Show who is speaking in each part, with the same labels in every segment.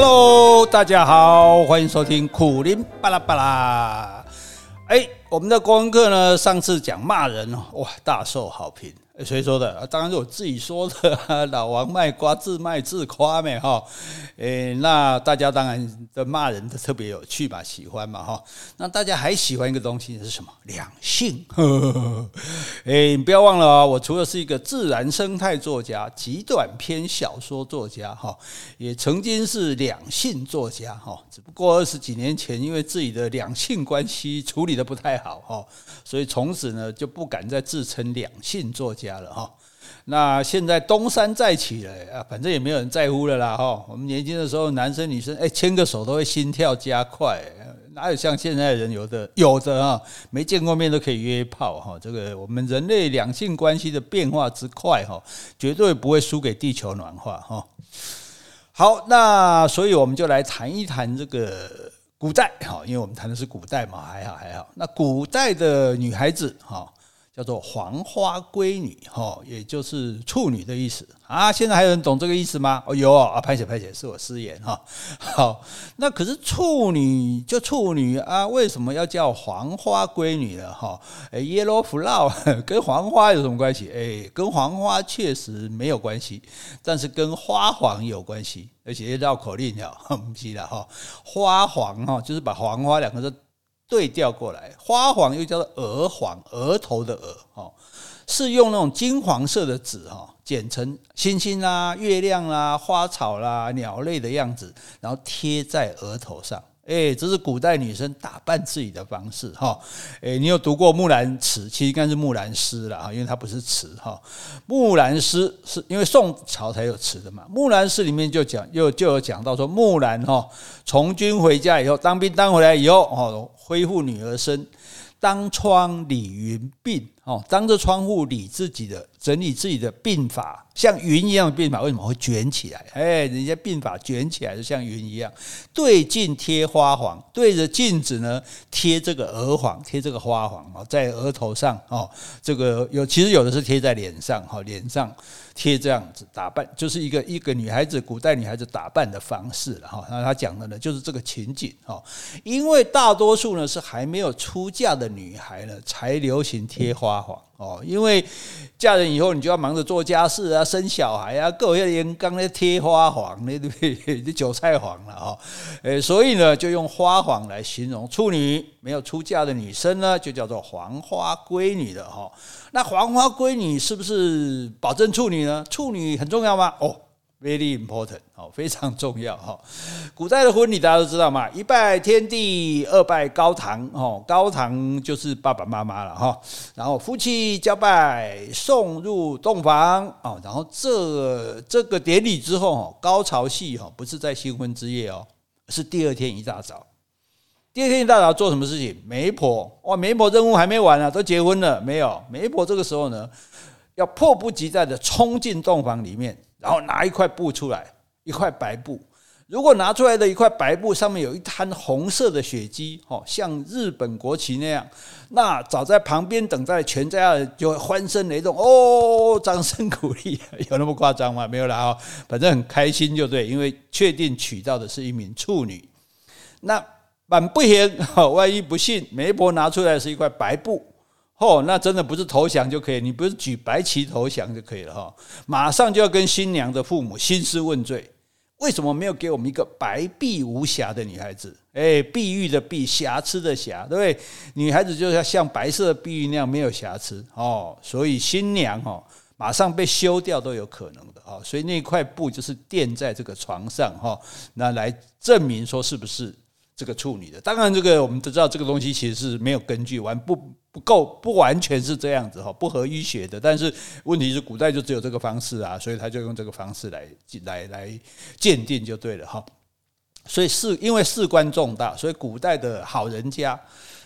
Speaker 1: Hello，大家好，欢迎收听苦林巴拉巴拉。哎，我们的国文课呢，上次讲骂人哦，哇，大受好评。谁说的？当然是我自己说的。老王卖瓜，自卖自夸呗哈。诶，那大家当然的骂人的特别有趣吧，喜欢嘛哈。那大家还喜欢一个东西是什么？两性。诶，你不要忘了啊，我除了是一个自然生态作家、极短篇小说作家哈，也曾经是两性作家哈。只不过二十几年前，因为自己的两性关系处理的不太好哈，所以从此呢就不敢再自称两性作家。家了哈，那现在东山再起了啊，反正也没有人在乎了啦哈。我们年轻的时候，男生女生哎牵个手都会心跳加快，哪有像现在人有的有的啊，没见过面都可以约炮哈。这个我们人类两性关系的变化之快哈，绝对不会输给地球暖化哈。好，那所以我们就来谈一谈这个古代哈，因为我们谈的是古代嘛，还好还好。那古代的女孩子哈。叫做黄花闺女，哈，也就是处女的意思啊。现在还有人懂这个意思吗？哦，有啊，拍写拍写，是我失言哈。好，那可是处女就处女啊，为什么要叫黄花闺女呢？哈，哎，yellow flower 跟黄花有什么关系？哎，跟黄花确实没有关系，但是跟花黄有关系，而且绕口令呀，不记得哈。花黄哈，就是把黄花两个字。对调过来，花黄又叫做鹅黄，额头的额，哈，是用那种金黄色的纸，哈，剪成星星啦、月亮啦、花草啦、鸟类的样子，然后贴在额头上。哎，这是古代女生打扮自己的方式哈。哎，你有读过《木兰辞》？其实应该是《木兰诗》了哈，因为它不是词哈。《木兰诗》是因为宋朝才有词的嘛，《木兰诗》里面就讲，又就有讲到说，木兰哈从军回家以后，当兵当回来以后，哦，恢复女儿身。当窗理云鬓，哦，当着窗户理自己的整理自己的鬓发，像云一样的鬓发为什么会卷起来？哎，人家鬓发卷起来就像云一样。对镜贴花黄，对着镜子呢贴这个额黄，贴这个花黄哦，在额头上哦，这个有其实有的是贴在脸上哈，脸上。贴这样子打扮，就是一个一个女孩子，古代女孩子打扮的方式了哈。那他讲的呢，就是这个情景哈。因为大多数呢是还没有出嫁的女孩呢，才流行贴花黄。哦，因为嫁人以后，你就要忙着做家事啊，生小孩啊，各位人刚才贴花黄，那 对不对？这韭菜黄了哈，诶，所以呢，就用花黄来形容处女，没有出嫁的女生呢，就叫做黄花闺女的哈。那黄花闺女是不是保证处女呢？处女很重要吗？哦。Very important，哦，非常重要哈。古代的婚礼大家都知道嘛，一拜天地，二拜高堂，哦，高堂就是爸爸妈妈了哈。然后夫妻交拜，送入洞房，哦，然后这这个典礼之后哦，高潮戏哈，不是在新婚之夜哦，是第二天一大早。第二天一大早做什么事情？媒婆哇，媒婆任务还没完呢，都结婚了没有？媒婆这个时候呢，要迫不及待的冲进洞房里面。然后拿一块布出来，一块白布。如果拿出来的一块白布上面有一滩红色的血迹，哦，像日本国旗那样，那早在旁边等待全家人就会欢声雷动，哦，掌声鼓励，有那么夸张吗？没有啦，哦反正很开心就对，因为确定娶到的是一名处女。那满不言，万一不幸，媒婆拿出来是一块白布。哦，那真的不是投降就可以，你不是举白旗投降就可以了哈，马上就要跟新娘的父母兴师问罪，为什么没有给我们一个白璧无瑕的女孩子？哎，碧玉的碧，瑕疵的瑕，对不对？女孩子就是要像白色的碧玉那样没有瑕疵哦，所以新娘哦，马上被休掉都有可能的哈，所以那块布就是垫在这个床上哈，那来证明说是不是这个处女的。当然，这个我们都知道，这个东西其实是没有根据，完不。不够，不完全是这样子哈，不合医学的。但是问题是，古代就只有这个方式啊，所以他就用这个方式来来来鉴定就对了哈。所以事因为事关重大，所以古代的好人家，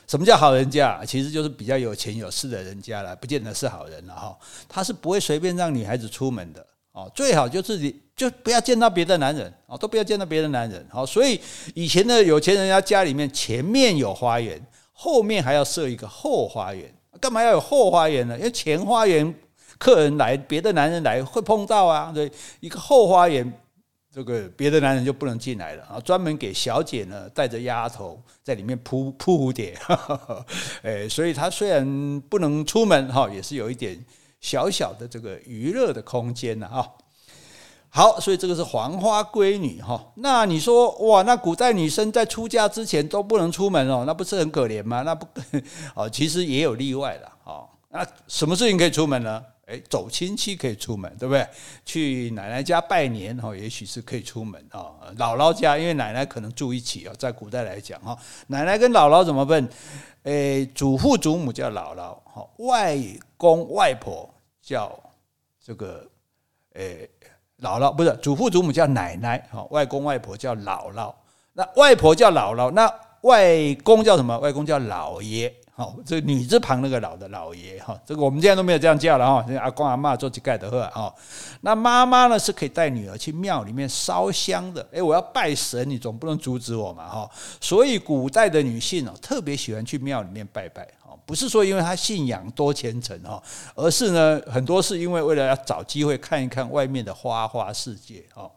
Speaker 1: 什么叫好人家？其实就是比较有钱有势的人家了，不见得是好人了哈。他是不会随便让女孩子出门的哦，最好就是你就不要见到别的男人哦，都不要见到别的男人。好，所以以前的有钱人家家里面前面有花园。后面还要设一个后花园，干嘛要有后花园呢？因为前花园客人来，别的男人来会碰到啊，对，一个后花园这个别的男人就不能进来了啊，专门给小姐呢带着丫头在里面铺铺蝴蝶，哎，所以他虽然不能出门哈，也是有一点小小的这个娱乐的空间呢哈。好，所以这个是黄花闺女哈。那你说哇，那古代女生在出嫁之前都不能出门哦，那不是很可怜吗？那不 哦，其实也有例外的哦。那什么事情可以出门呢？哎，走亲戚可以出门，对不对？去奶奶家拜年哈，也许是可以出门啊。姥姥家，因为奶奶可能住一起啊，在古代来讲哈，奶奶跟姥姥怎么办？哎，祖父祖母叫姥姥，哈，外公外婆叫这个，哎，姥姥不是祖父祖母叫奶奶，哈，外公外婆叫姥姥。那外婆叫姥姥，那外公叫什么？外公叫姥爷。好，这个女字旁那个老的老爷哈，这个我们现在都没有这样叫了哈。阿公阿嬷做乞丐的话啊，那妈妈呢是可以带女儿去庙里面烧香的。诶，我要拜神，你总不能阻止我嘛哈。所以古代的女性哦，特别喜欢去庙里面拜拜哦，不是说因为她信仰多虔诚哈，而是呢很多是因为为了要找机会看一看外面的花花世界哈。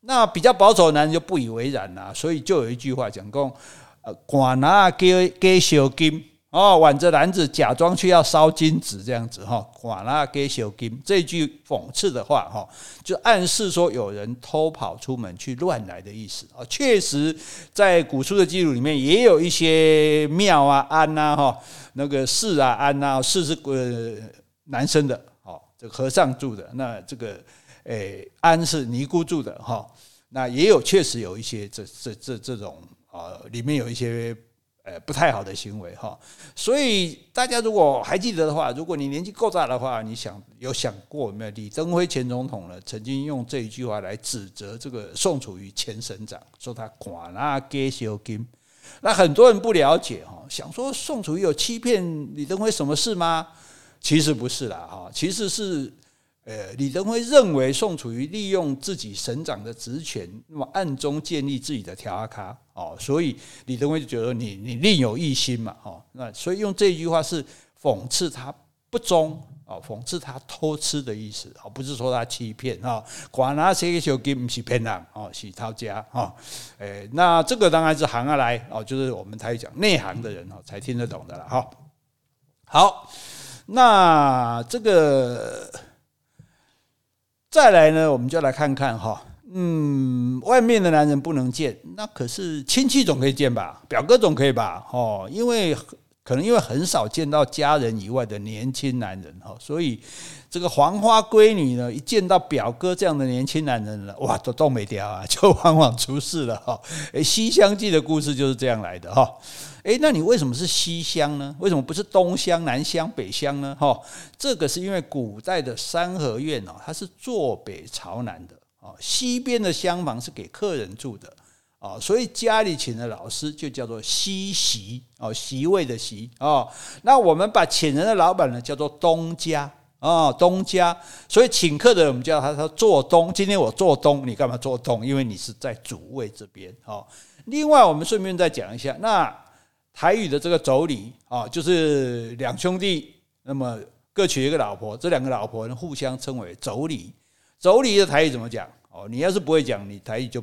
Speaker 1: 那比较保守的男人就不以为然呐，所以就有一句话讲讲，呃，管拿给给小金。哦，挽着篮子假装去要烧金子这样子哈，哇，那给小金这句讽刺的话哈，就暗示说有人偷跑出门去乱来的意思啊。确实，在古书的记录里面也有一些庙啊、庵呐哈，那个寺啊、庵呐，寺是呃男生的，哦，这和尚住的，那这个诶庵是尼姑住的哈，那也有确实有一些这这这这种啊，里面有一些。呃，不太好的行为哈，所以大家如果还记得的话，如果你年纪够大的话，你想有想过没有？李登辉前总统呢，曾经用这一句话来指责这个宋楚瑜前省长，说他寡那给小金。那很多人不了解哈，想说宋楚瑜有欺骗李登辉什么事吗？其实不是啦哈，其实是。呃，李登辉认为宋楚瑜利用自己省长的职权，那么暗中建立自己的条卡哦，所以李登辉就觉得你你另有一心嘛，哦，那所以用这句话是讽刺他不忠哦，讽刺他偷吃的意思哦，不是说他欺骗哈，管他谁小金不是骗人哦，是偷家哈，诶，那这个当然是行而来哦，就是我们台语讲内行的人哦才听得懂的了哈。好，那这个。再来呢，我们就来看看哈，嗯，外面的男人不能见，那可是亲戚总可以见吧？表哥总可以吧？哦，因为可能因为很少见到家人以外的年轻男人哈，所以这个黄花闺女呢，一见到表哥这样的年轻男人了，哇，都冻没掉啊，就往往出事了哈。诶，《西厢记》的故事就是这样来的哈。诶，那你为什么是西厢呢？为什么不是东厢、南厢、北厢呢？哈，这个是因为古代的三合院哦，它是坐北朝南的哦，西边的厢房是给客人住的哦，所以家里请的老师就叫做西席哦，席位的席哦。那我们把请人的老板呢叫做东家哦，东家。所以请客的人我们叫他说做东。今天我做东，你干嘛做东？因为你是在主位这边哦。另外，我们顺便再讲一下那。台语的这个妯娌啊，就是两兄弟，那么各娶一个老婆，这两个老婆呢互相称为妯娌。妯娌的台语怎么讲？哦，你要是不会讲，你台语就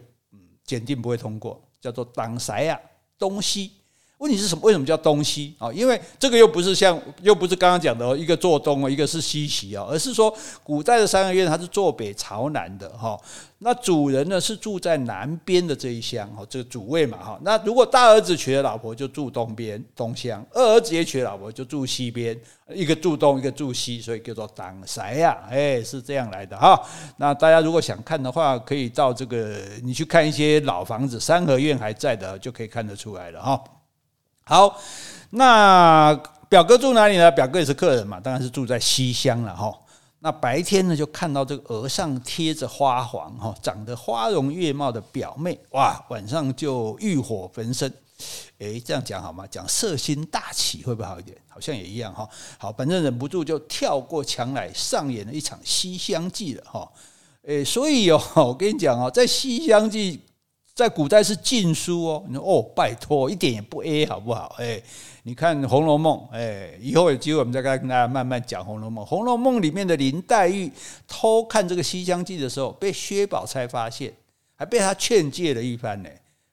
Speaker 1: 检定不会通过，叫做挡塞啊，东西。问题是什么？为什么叫东西啊？因为这个又不是像，又不是刚刚讲的一个坐东哦，一个是西席哦，而是说古代的三合院它是坐北朝南的哈。那主人呢是住在南边的这一厢哈，这个主位嘛哈。那如果大儿子娶了老婆就住东边东厢，二儿子也娶了老婆就住西边，一个住东，一个住西，所以叫做挡塞呀，哎，是这样来的哈。那大家如果想看的话，可以到这个你去看一些老房子，三合院还在的，就可以看得出来了哈。好，那表哥住哪里呢？表哥也是客人嘛，当然是住在西厢了哈。那白天呢，就看到这个额上贴着花黄哈，长得花容月貌的表妹，哇，晚上就欲火焚身。诶，这样讲好吗？讲色心大起会不会好一点？好像也一样哈。好，反正忍不住就跳过墙来，上演了一场《西厢记》了哈。诶，所以哦，我跟你讲哦，在《西厢记》。在古代是禁书哦，你说哦，拜托，一点也不 A 好不好？哎，你看《红楼梦》，哎，以后有机会我们再跟大家慢慢讲《红楼梦》。《红楼梦》里面的林黛玉偷看这个《西厢记》的时候，被薛宝钗发现，还被他劝诫了一番呢。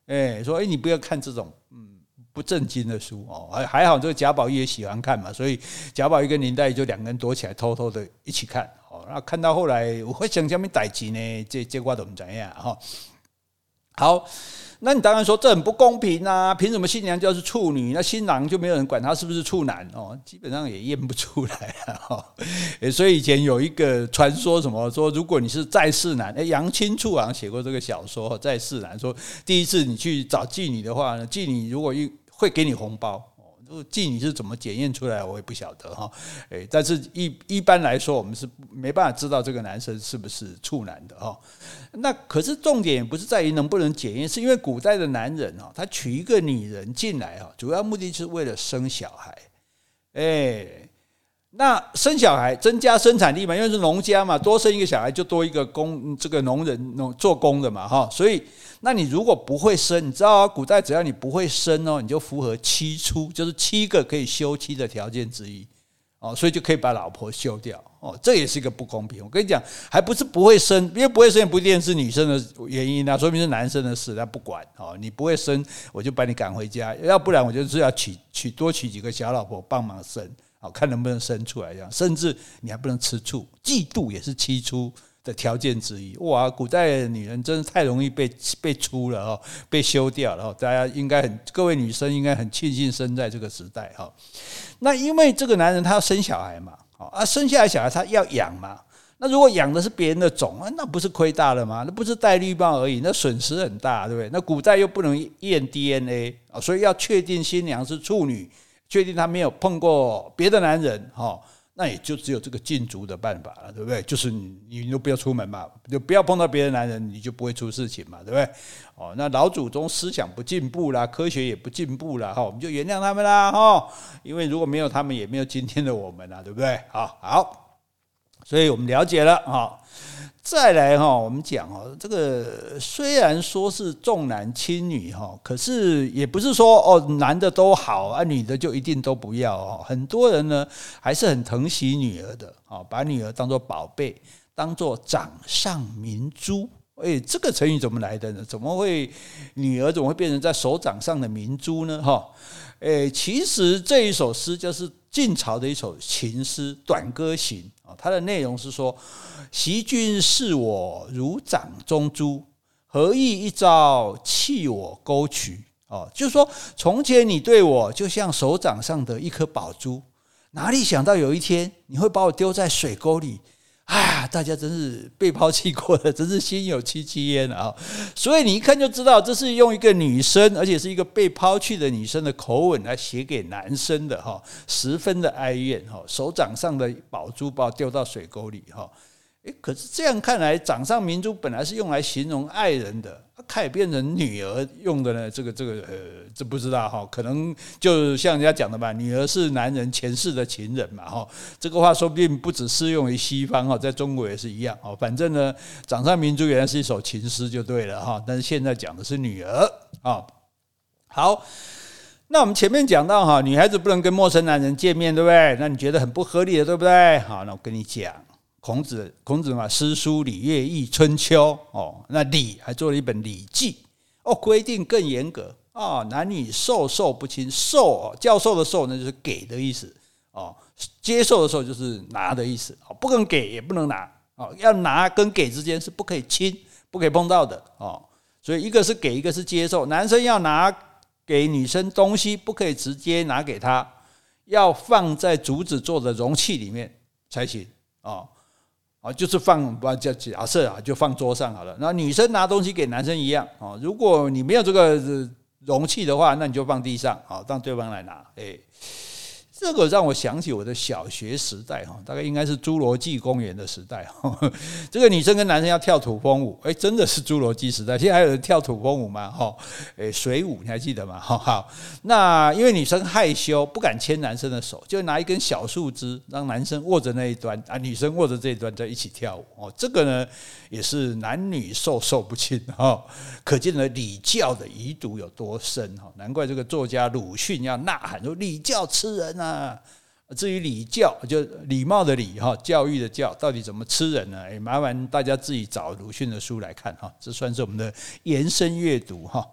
Speaker 1: 哎，说哎，你不要看这种嗯不正经的书哦。还还好，这个贾宝玉也喜欢看嘛，所以贾宝玉跟林黛玉就两个人躲起来，偷偷的一起看。哦，那看到后来，我会想什么代志呢？这这我都不怎样哈。好。那你当然说这很不公平啊！凭什么新娘就是处女，那新郎就没有人管他是不是处男哦？基本上也验不出来啊！哈，所以以前有一个传说，什么说如果你是在世男，诶，杨青处好像写过这个小说，在世男说第一次你去找妓女的话，妓女如果一会给你红包。妓女是怎么检验出来，我也不晓得哈。诶，但是一一般来说，我们是没办法知道这个男生是不是处男的哈。那可是重点不是在于能不能检验，是因为古代的男人啊，他娶一个女人进来哈，主要目的是为了生小孩。诶，那生小孩增加生产力嘛，因为是农家嘛，多生一个小孩就多一个工，这个农人农做工的嘛哈，所以。那你如果不会生，你知道啊，古代只要你不会生哦，你就符合七出，就是七个可以休妻的条件之一哦，所以就可以把老婆休掉哦，这也是一个不公平。我跟你讲，还不是不会生，因为不会生也不一定是女生的原因啊，说明是男生的事，他不管哦，你不会生，我就把你赶回家，要不然我就是要娶娶多娶几个小老婆帮忙生，好看能不能生出来这样，甚至你还不能吃醋，嫉妒也是七出的条件之一哇，古代的女人真是太容易被被出了哈，被休掉了哈。大家应该很，各位女生应该很庆幸生在这个时代哈。那因为这个男人他要生小孩嘛，啊，生下来小孩他要养嘛。那如果养的是别人的种啊，那不是亏大了吗？那不是戴绿帽而已，那损失很大，对不对？那古代又不能验 DNA 啊，所以要确定新娘是处女，确定她没有碰过别的男人哈。那也就只有这个禁足的办法了，对不对？就是你，你就不要出门嘛，就不要碰到别的男人，你就不会出事情嘛，对不对？哦，那老祖宗思想不进步啦，科学也不进步啦，哈，我们就原谅他们啦，哈，因为如果没有他们，也没有今天的我们啦，对不对？好，好，所以我们了解了，哈。再来哈，我们讲哦，这个虽然说是重男轻女哈，可是也不是说哦，男的都好啊，女的就一定都不要哦。很多人呢还是很疼惜女儿的啊，把女儿当做宝贝，当做掌上明珠。诶，这个成语怎么来的呢？怎么会女儿怎么会变成在手掌上的明珠呢？哈，诶，其实这一首诗就是晋朝的一首情诗《短歌行》啊，它的内容是说。昔君视我如掌中珠，何意一朝弃我沟渠？哦，就是说，从前你对我就像手掌上的一颗宝珠，哪里想到有一天你会把我丢在水沟里？呀，大家真是被抛弃过的，真是心有戚戚焉啊！所以你一看就知道，这是用一个女生，而且是一个被抛弃的女生的口吻来写给男生的哈，十分的哀怨哈，手掌上的宝珠包丢到水沟里哈。可是这样看来，掌上明珠本来是用来形容爱人的，它也变成女儿用的呢？这个这个呃，这不知道哈，可能就像人家讲的吧，女儿是男人前世的情人嘛哈。这个话说不定不只适用于西方哈，在中国也是一样哦。反正呢，掌上明珠原来是一首情诗就对了哈，但是现在讲的是女儿啊。好，那我们前面讲到哈，女孩子不能跟陌生男人见面，对不对？那你觉得很不合理的，对不对？好，那我跟你讲。孔子，孔子嘛，诗书礼乐易春秋哦，那礼还做了一本《礼记》哦，规定更严格啊，男女授受不亲，授哦，教授的授呢就是给的意思哦，接受的时候就是拿的意思哦，不能给也不能拿哦，要拿跟给之间是不可以亲，不可以碰到的哦，所以一个是给，一个是接受，男生要拿给女生东西，不可以直接拿给她，要放在竹子做的容器里面才行哦。就是放不叫假设啊，就放桌上好了。那女生拿东西给男生一样啊，如果你没有这个容器的话，那你就放地上啊，让对方来拿。诶。这个让我想起我的小学时代哈，大概应该是侏罗纪公园的时代哈。这个女生跟男生要跳土风舞，哎，真的是侏罗纪时代。现在还有人跳土风舞吗？哈，诶，水舞你还记得吗？哈，好。那因为女生害羞，不敢牵男生的手，就拿一根小树枝，让男生握着那一端啊，女生握着这一端在一起跳舞。哦，这个呢也是男女授受不亲哈，可见了礼教的遗毒有多深哈。难怪这个作家鲁迅要呐喊说：“礼教吃人啊！”啊，至于礼教，就礼貌的礼哈，教育的教，到底怎么吃人呢？哎，麻烦大家自己找鲁迅的书来看哈，这算是我们的延伸阅读哈。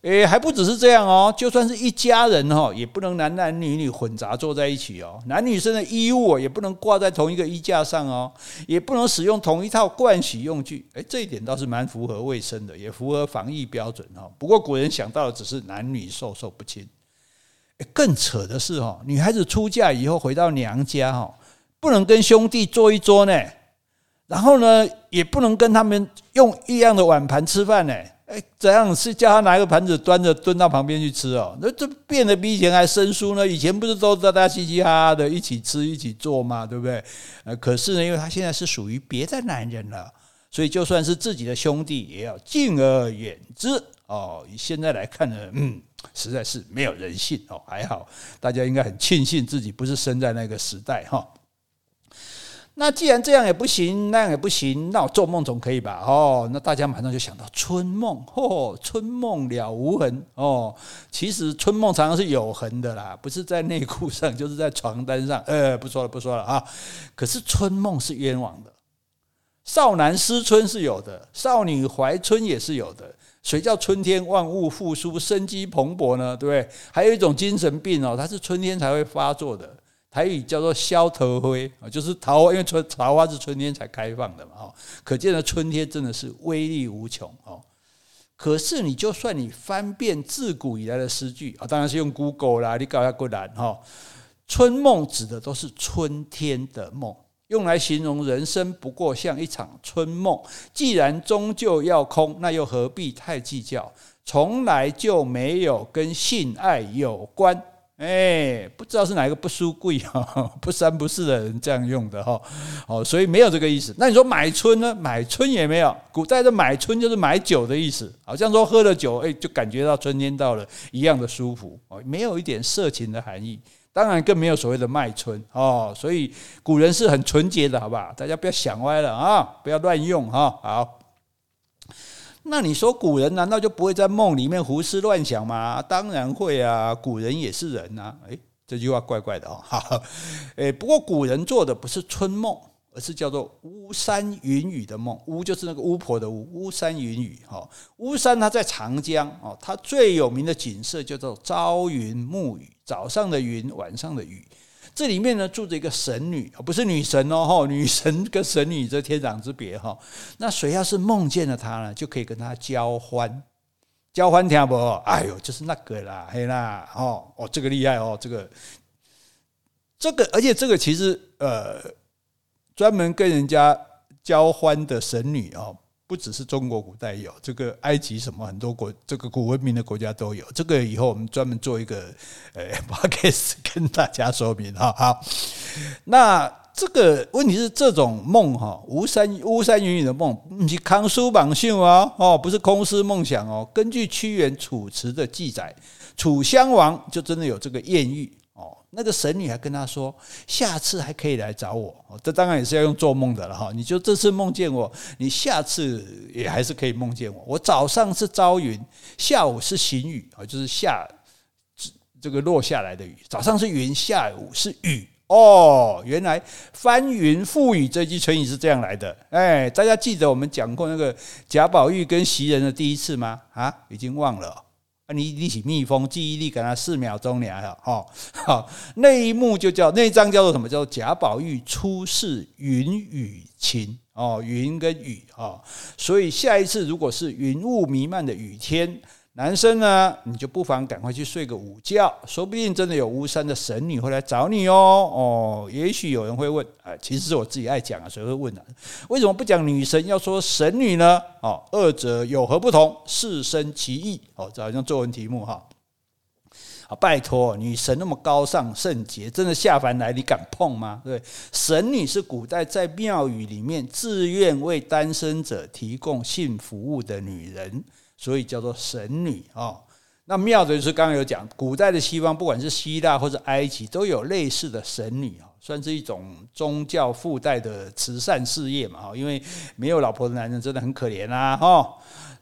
Speaker 1: 诶，还不只是这样哦，就算是一家人哈，也不能男男女女混杂坐在一起哦，男女生的衣物也不能挂在同一个衣架上哦，也不能使用同一套盥洗用具。诶，这一点倒是蛮符合卫生的，也符合防疫标准哈。不过古人想到的只是男女授受不亲。更扯的是哈，女孩子出嫁以后回到娘家哈，不能跟兄弟坐一桌呢，然后呢，也不能跟他们用一样的碗盘吃饭呢。哎，怎样是叫他拿一个盘子端着蹲到旁边去吃哦？那这变得比以前还生疏呢？以前不是都大家嘻嘻哈哈的一起吃一起做吗？对不对？呃，可是呢，因为他现在是属于别的男人了，所以就算是自己的兄弟，也要敬而远之哦。以现在来看呢，嗯，实在是没有人性哦。还好，大家应该很庆幸自己不是生在那个时代哈。那既然这样也不行，那样也不行，那我做梦总可以吧？哦，那大家马上就想到春梦，哦，春梦了无痕哦。其实春梦常常是有痕的啦，不是在内裤上，就是在床单上。呃，不说了，不说了啊。可是春梦是冤枉的，少男思春是有的，少女怀春也是有的。谁叫春天万物复苏，生机蓬勃呢？对不对？还有一种精神病哦，它是春天才会发作的。台语叫做萧桃花啊，就是桃花，因为春桃花是春天才开放的嘛，哈，可见的春天真的是威力无穷哦。可是你就算你翻遍自古以来的诗句啊，当然是用 Google 啦，你搞下过来哈。春梦指的都是春天的梦，用来形容人生不过像一场春梦。既然终究要空，那又何必太计较？从来就没有跟性爱有关。哎，不知道是哪一个不书贵哈，不三不四的人这样用的哈，哦，所以没有这个意思。那你说买春呢？买春也没有。古代的买春就是买酒的意思，好像说喝了酒，哎，就感觉到春天到了一样的舒服哦，没有一点色情的含义。当然更没有所谓的卖春哦，所以古人是很纯洁的，好不好？大家不要想歪了啊，不要乱用哈。好。那你说古人难道就不会在梦里面胡思乱想吗？当然会啊，古人也是人呐。诶，这句话怪怪的哦。哈，诶，不过古人做的不是春梦，而是叫做巫山云雨的梦。巫就是那个巫婆的巫，巫山云雨。哈，巫山它在长江哦，它最有名的景色叫做朝云暮雨，早上的云，晚上的雨。这里面呢住着一个神女，不是女神哦，女神跟神女这天壤之别哈。那谁要是梦见了她呢，就可以跟她交欢，交欢听不？哎呦，就是那个啦，嘿啦，哦哦，这个厉害哦，这个这个，而且这个其实呃，专门跟人家交欢的神女哦。不只是中国古代有这个，埃及什么很多国，这个古文明的国家都有这个。以后我们专门做一个 呃 podcast 跟大家说明哈。好，那这个问题是这种梦哈，巫山巫山云雨的梦，不是康书榜秀啊，哦，不是空思梦想哦。根据屈原《楚辞》的记载，楚襄王就真的有这个艳遇。那个神女还跟他说，下次还可以来找我。这当然也是要用做梦的了哈。你就这次梦见我，你下次也还是可以梦见我。我早上是朝云，下午是行雨啊，就是下这个落下来的雨。早上是云，下午是雨。哦，原来翻云覆雨这句成语是这样来的。哎，大家记得我们讲过那个贾宝玉跟袭人的第一次吗？啊，已经忘了。啊你一起蜜蜂，记忆力给他四秒钟你还好，好，那一幕就叫那一章叫做什么？叫做贾宝玉初试云雨情哦，云跟雨哦，所以下一次如果是云雾弥漫的雨天。男生呢，你就不妨赶快去睡个午觉，说不定真的有巫山的神女会来找你哦。哦，也许有人会问啊，其实是我自己爱讲啊，谁会问呢？为什么不讲女神，要说神女呢？哦，二者有何不同？是生其异。哦，这好像作文题目哈。啊，拜托，女神那么高尚圣洁，真的下凡来，你敢碰吗？对，神女是古代在庙宇里面自愿为单身者提供性服务的女人。所以叫做神女啊，那妙的就是刚刚有讲，古代的西方，不管是希腊或者埃及，都有类似的神女啊，算是一种宗教附带的慈善事业嘛哈，因为没有老婆的男人真的很可怜啊哈。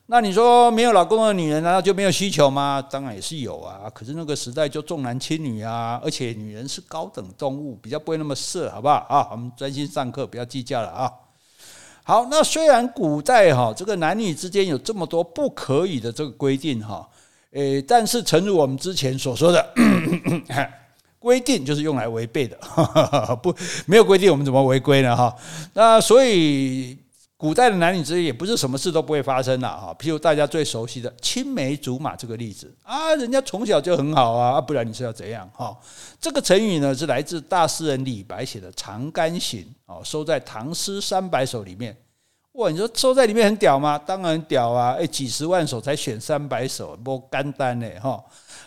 Speaker 1: 那你说没有老公的女人难道就没有需求吗？当然也是有啊。可是那个时代就重男轻女啊，而且女人是高等动物，比较不会那么色，好不好啊？我们专心上课，不要计较了啊。好，那虽然古代哈这个男女之间有这么多不可以的这个规定哈，诶，但是诚如我们之前所说的，规定就是用来违背的，不没有规定我们怎么违规呢？哈，那所以。古代的男女之间也不是什么事都不会发生的哈，譬如大家最熟悉的青梅竹马这个例子啊，人家从小就很好啊，不然你是要怎样哈？这个成语呢是来自大诗人李白写的《长干行》哦，收在《唐诗三百首》里面。哇，你说收在里面很屌吗？当然屌啊！诶，几十万首才选三百首，不简单呢哈。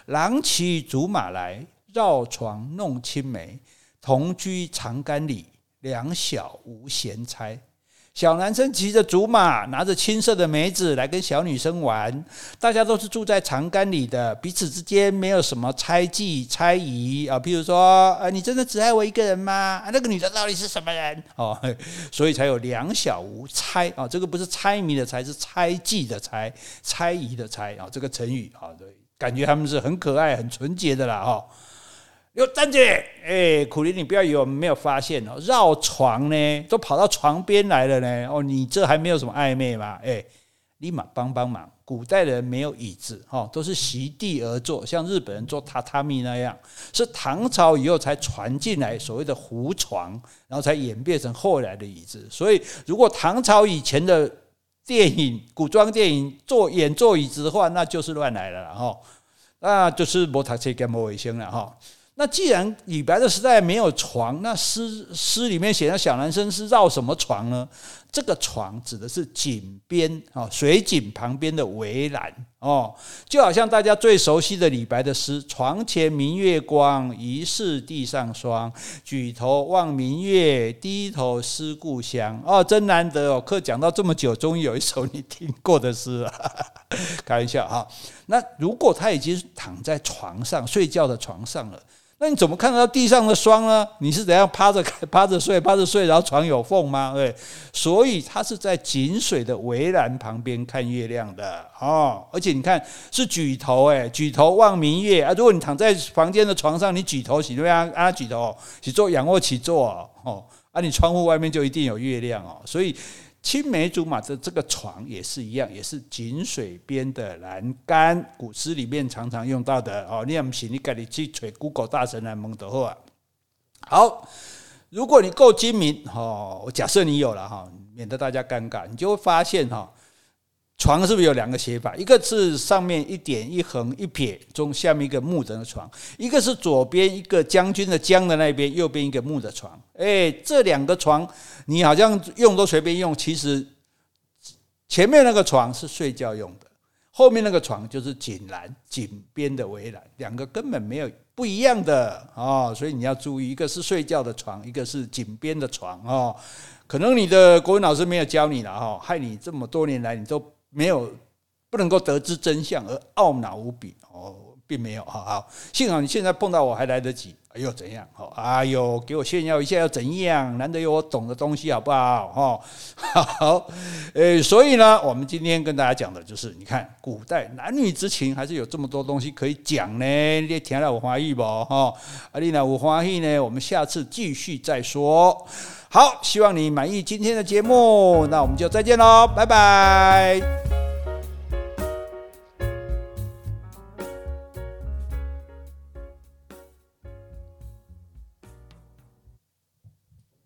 Speaker 1: 郎骑竹马来，绕床弄青梅，同居长干里，两小无嫌猜。小男生骑着竹马，拿着青色的梅子来跟小女生玩。大家都是住在长干里的，彼此之间没有什么猜忌、猜疑啊。譬如说，啊，你真的只爱我一个人吗？啊，那个女的到底是什么人？哦，所以才有两小无猜啊。这个不是猜谜的猜，是猜忌的猜，猜疑的猜啊。这个成语啊，对，感觉他们是很可爱、很纯洁的啦，哈。哟，站姐，哎，苦苓，你不要以为我们没有发现哦，绕床呢，都跑到床边来了呢。哦，你这还没有什么暧昧吗？哎，立马帮帮忙。古代人没有椅子，哈，都是席地而坐，像日本人坐榻榻米那样。是唐朝以后才传进来所谓的胡床，然后才演变成后来的椅子。所以，如果唐朝以前的电影、古装电影坐演坐椅子的话，那就是乱来了哈，那就是摩托车跟摩卫星了哈。那既然李白的时代没有床，那诗诗里面写的小男生是绕什么床呢？这个床指的是井边啊，水井旁边的围栏哦，就好像大家最熟悉的李白的诗：“床前明月光，疑是地上霜。举头望明月，低头思故乡。”哦，真难得哦！课讲到这么久，终于有一首你听过的诗了。开玩笑哈。那如果他已经躺在床上睡觉的床上了。那你怎么看得到地上的霜呢？你是怎样趴着 趴着睡，趴着睡，然后床有缝吗？对，所以他是在井水的围栏旁边看月亮的哦。而且你看是举头诶，举头望明月啊。如果你躺在房间的床上，你举头是怎么样啊？举头起坐仰卧起坐哦，啊，你窗户外面就一定有月亮哦。所以。青梅竹马的这个床也是一样，也是井水边的栏杆。古诗里面常常用到的哦。你也不行，你赶紧去找 Google 大神来蒙德后啊。好，如果你够精明哦，我假设你有了哈，免得大家尴尬，你就会发现哈。床是不是有两个写法？一个是上面一点一横一撇，中下面一个木的床；一个是左边一个将军的将的那边，右边一个木的床。哎，这两个床你好像用都随便用，其实前面那个床是睡觉用的，后面那个床就是井栏井边的围栏，两个根本没有不一样的哦，所以你要注意，一个是睡觉的床，一个是井边的床哦。可能你的国文老师没有教你了哈，害你这么多年来你都。没有，不能够得知真相而懊恼无比哦，并没有，好好，幸好你现在碰到我还来得及，哎呦怎样？好，哎呦，给我炫耀一下要怎样？难得有我懂的东西，好不好？哈，好，诶，所以呢，我们今天跟大家讲的就是，你看古代男女之情还是有这么多东西可以讲呢。你听了我欢喜不？哈，啊，你那有欢喜呢，我们下次继续再说。好，希望你满意今天的节目，那我们就再见喽，拜拜。